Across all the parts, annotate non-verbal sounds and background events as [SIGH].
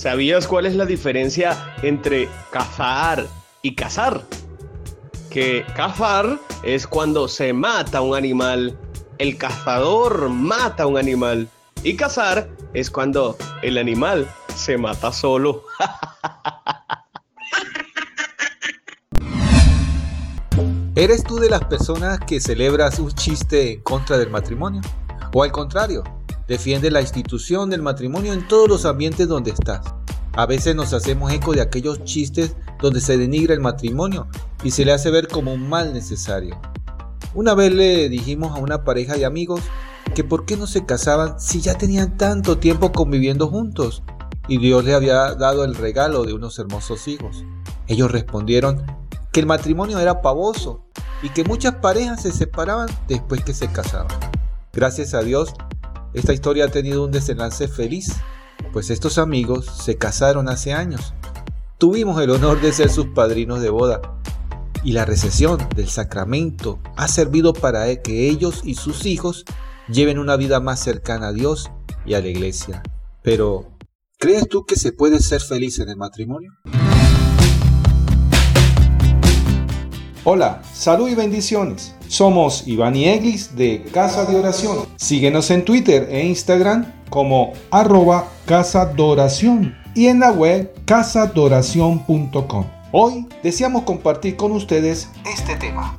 ¿Sabías cuál es la diferencia entre cazar y cazar? Que cazar es cuando se mata un animal, el cazador mata un animal y cazar es cuando el animal se mata solo. [LAUGHS] ¿Eres tú de las personas que celebras un chiste en contra del matrimonio? ¿O al contrario, defiende la institución del matrimonio en todos los ambientes donde estás? A veces nos hacemos eco de aquellos chistes donde se denigra el matrimonio y se le hace ver como un mal necesario. Una vez le dijimos a una pareja de amigos que por qué no se casaban si ya tenían tanto tiempo conviviendo juntos y Dios le había dado el regalo de unos hermosos hijos. Ellos respondieron que el matrimonio era pavoso y que muchas parejas se separaban después que se casaban. Gracias a Dios, esta historia ha tenido un desenlace feliz, pues estos amigos se casaron hace años. Tuvimos el honor de ser sus padrinos de boda y la recesión del sacramento ha servido para que ellos y sus hijos lleven una vida más cercana a Dios y a la iglesia. Pero, ¿crees tú que se puede ser feliz en el matrimonio? Hola, salud y bendiciones. Somos Iván y Eglis de Casa de Oración. Síguenos en Twitter e Instagram como arroba Casa y en la web casadoración.com. Hoy deseamos compartir con ustedes este tema.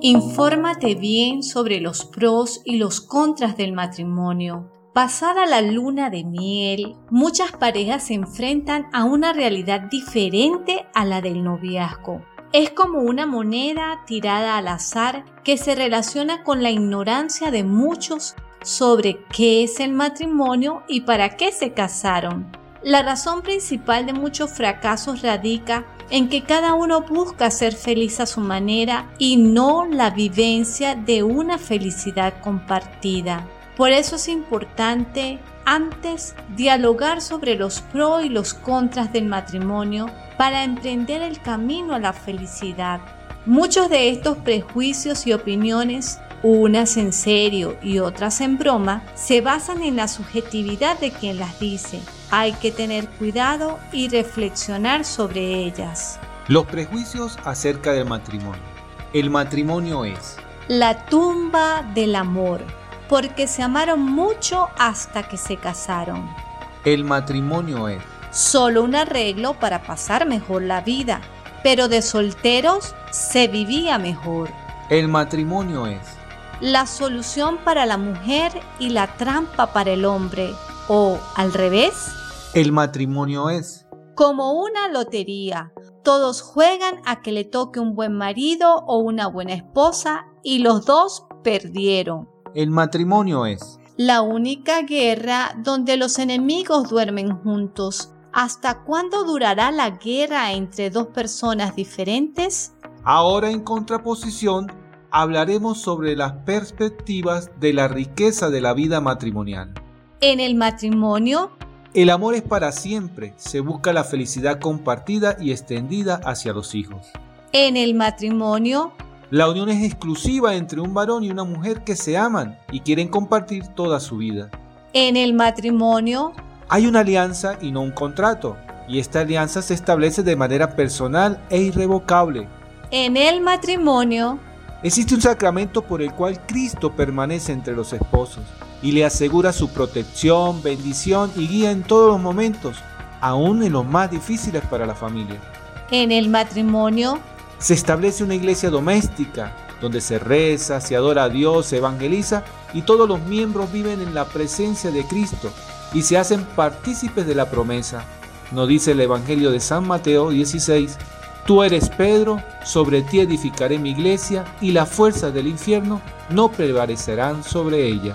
Infórmate bien sobre los pros y los contras del matrimonio. Pasada la luna de miel, muchas parejas se enfrentan a una realidad diferente a la del noviazgo. Es como una moneda tirada al azar que se relaciona con la ignorancia de muchos sobre qué es el matrimonio y para qué se casaron. La razón principal de muchos fracasos radica en que cada uno busca ser feliz a su manera y no la vivencia de una felicidad compartida. Por eso es importante antes dialogar sobre los pros y los contras del matrimonio para emprender el camino a la felicidad. Muchos de estos prejuicios y opiniones, unas en serio y otras en broma, se basan en la subjetividad de quien las dice. Hay que tener cuidado y reflexionar sobre ellas. Los prejuicios acerca del matrimonio. El matrimonio es la tumba del amor porque se amaron mucho hasta que se casaron. El matrimonio es solo un arreglo para pasar mejor la vida, pero de solteros se vivía mejor. El matrimonio es la solución para la mujer y la trampa para el hombre, o al revés. El matrimonio es como una lotería. Todos juegan a que le toque un buen marido o una buena esposa y los dos perdieron. El matrimonio es la única guerra donde los enemigos duermen juntos. ¿Hasta cuándo durará la guerra entre dos personas diferentes? Ahora en contraposición hablaremos sobre las perspectivas de la riqueza de la vida matrimonial. En el matrimonio, el amor es para siempre, se busca la felicidad compartida y extendida hacia los hijos. En el matrimonio, la unión es exclusiva entre un varón y una mujer que se aman y quieren compartir toda su vida. En el matrimonio hay una alianza y no un contrato, y esta alianza se establece de manera personal e irrevocable. En el matrimonio existe un sacramento por el cual Cristo permanece entre los esposos y le asegura su protección, bendición y guía en todos los momentos, aún en los más difíciles para la familia. En el matrimonio se establece una iglesia doméstica donde se reza, se adora a Dios, se evangeliza y todos los miembros viven en la presencia de Cristo y se hacen partícipes de la promesa. Nos dice el Evangelio de San Mateo 16, Tú eres Pedro, sobre ti edificaré mi iglesia y las fuerzas del infierno no prevalecerán sobre ella.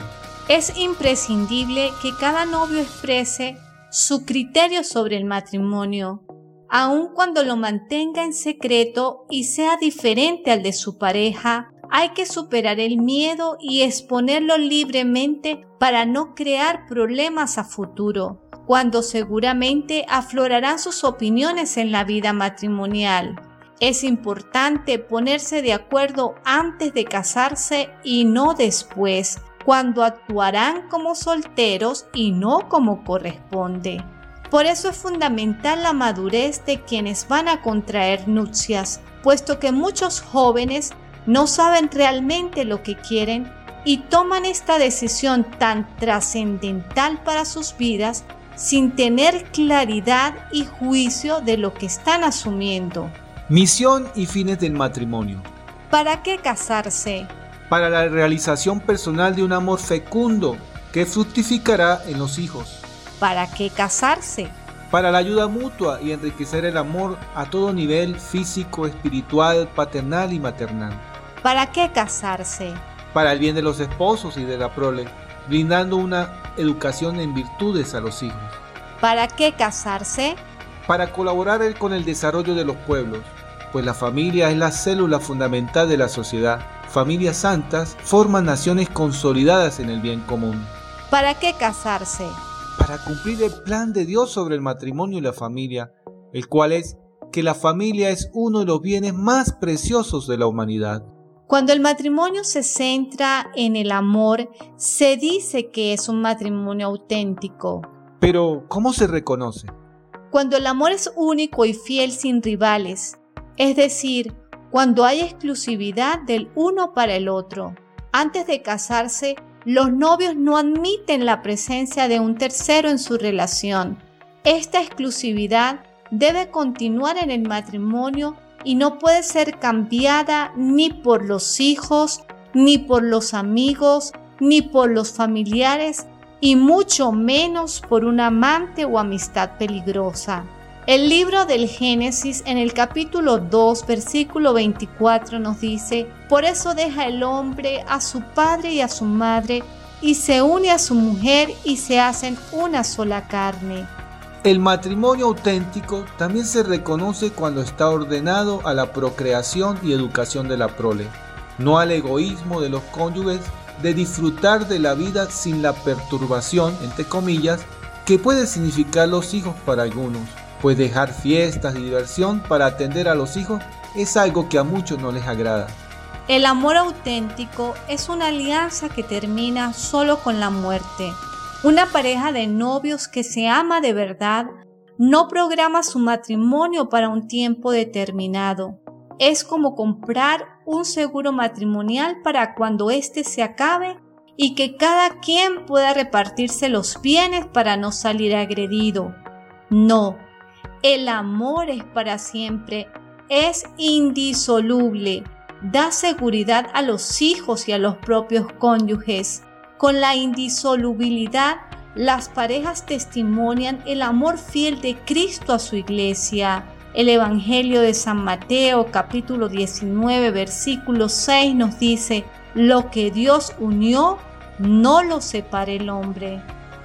Es imprescindible que cada novio exprese su criterio sobre el matrimonio aun cuando lo mantenga en secreto y sea diferente al de su pareja, hay que superar el miedo y exponerlo libremente para no crear problemas a futuro, cuando seguramente aflorarán sus opiniones en la vida matrimonial. Es importante ponerse de acuerdo antes de casarse y no después, cuando actuarán como solteros y no como corresponde. Por eso es fundamental la madurez de quienes van a contraer nupcias, puesto que muchos jóvenes no saben realmente lo que quieren y toman esta decisión tan trascendental para sus vidas sin tener claridad y juicio de lo que están asumiendo. Misión y fines del matrimonio. ¿Para qué casarse? Para la realización personal de un amor fecundo que fructificará en los hijos ¿Para qué casarse? Para la ayuda mutua y enriquecer el amor a todo nivel físico, espiritual, paternal y maternal. ¿Para qué casarse? Para el bien de los esposos y de la prole, brindando una educación en virtudes a los hijos. ¿Para qué casarse? Para colaborar con el desarrollo de los pueblos, pues la familia es la célula fundamental de la sociedad. Familias santas forman naciones consolidadas en el bien común. ¿Para qué casarse? Para cumplir el plan de Dios sobre el matrimonio y la familia, el cual es que la familia es uno de los bienes más preciosos de la humanidad. Cuando el matrimonio se centra en el amor, se dice que es un matrimonio auténtico. Pero, ¿cómo se reconoce? Cuando el amor es único y fiel sin rivales, es decir, cuando hay exclusividad del uno para el otro. Antes de casarse, los novios no admiten la presencia de un tercero en su relación. Esta exclusividad debe continuar en el matrimonio y no puede ser cambiada ni por los hijos, ni por los amigos, ni por los familiares, y mucho menos por un amante o amistad peligrosa. El libro del Génesis en el capítulo 2, versículo 24 nos dice, por eso deja el hombre a su padre y a su madre y se une a su mujer y se hacen una sola carne. El matrimonio auténtico también se reconoce cuando está ordenado a la procreación y educación de la prole, no al egoísmo de los cónyuges de disfrutar de la vida sin la perturbación, entre comillas, que puede significar los hijos para algunos pues dejar fiestas y diversión para atender a los hijos es algo que a muchos no les agrada. El amor auténtico es una alianza que termina solo con la muerte. Una pareja de novios que se ama de verdad no programa su matrimonio para un tiempo determinado. Es como comprar un seguro matrimonial para cuando éste se acabe y que cada quien pueda repartirse los bienes para no salir agredido. No, el amor es para siempre, es indisoluble, da seguridad a los hijos y a los propios cónyuges. Con la indisolubilidad, las parejas testimonian el amor fiel de Cristo a su iglesia. El Evangelio de San Mateo capítulo 19 versículo 6 nos dice, lo que Dios unió, no lo separe el hombre.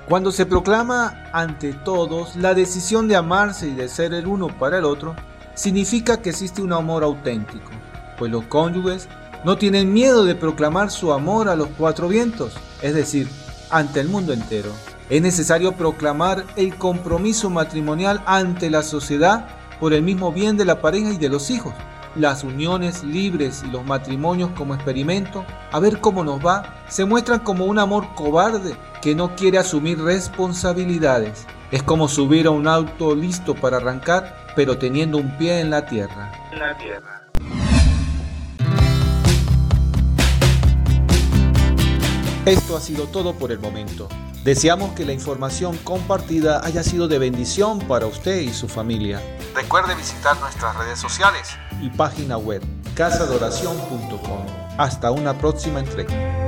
Cuando se proclama ante todos la decisión de amarse y de ser el uno para el otro, significa que existe un amor auténtico, pues los cónyuges no tienen miedo de proclamar su amor a los cuatro vientos, es decir, ante el mundo entero. Es necesario proclamar el compromiso matrimonial ante la sociedad por el mismo bien de la pareja y de los hijos. Las uniones libres y los matrimonios como experimento, a ver cómo nos va, se muestran como un amor cobarde que no quiere asumir responsabilidades. Es como subir a un auto listo para arrancar, pero teniendo un pie en la tierra. la tierra. Esto ha sido todo por el momento. Deseamos que la información compartida haya sido de bendición para usted y su familia. Recuerde visitar nuestras redes sociales y página web casadoración.com. Hasta una próxima entrega.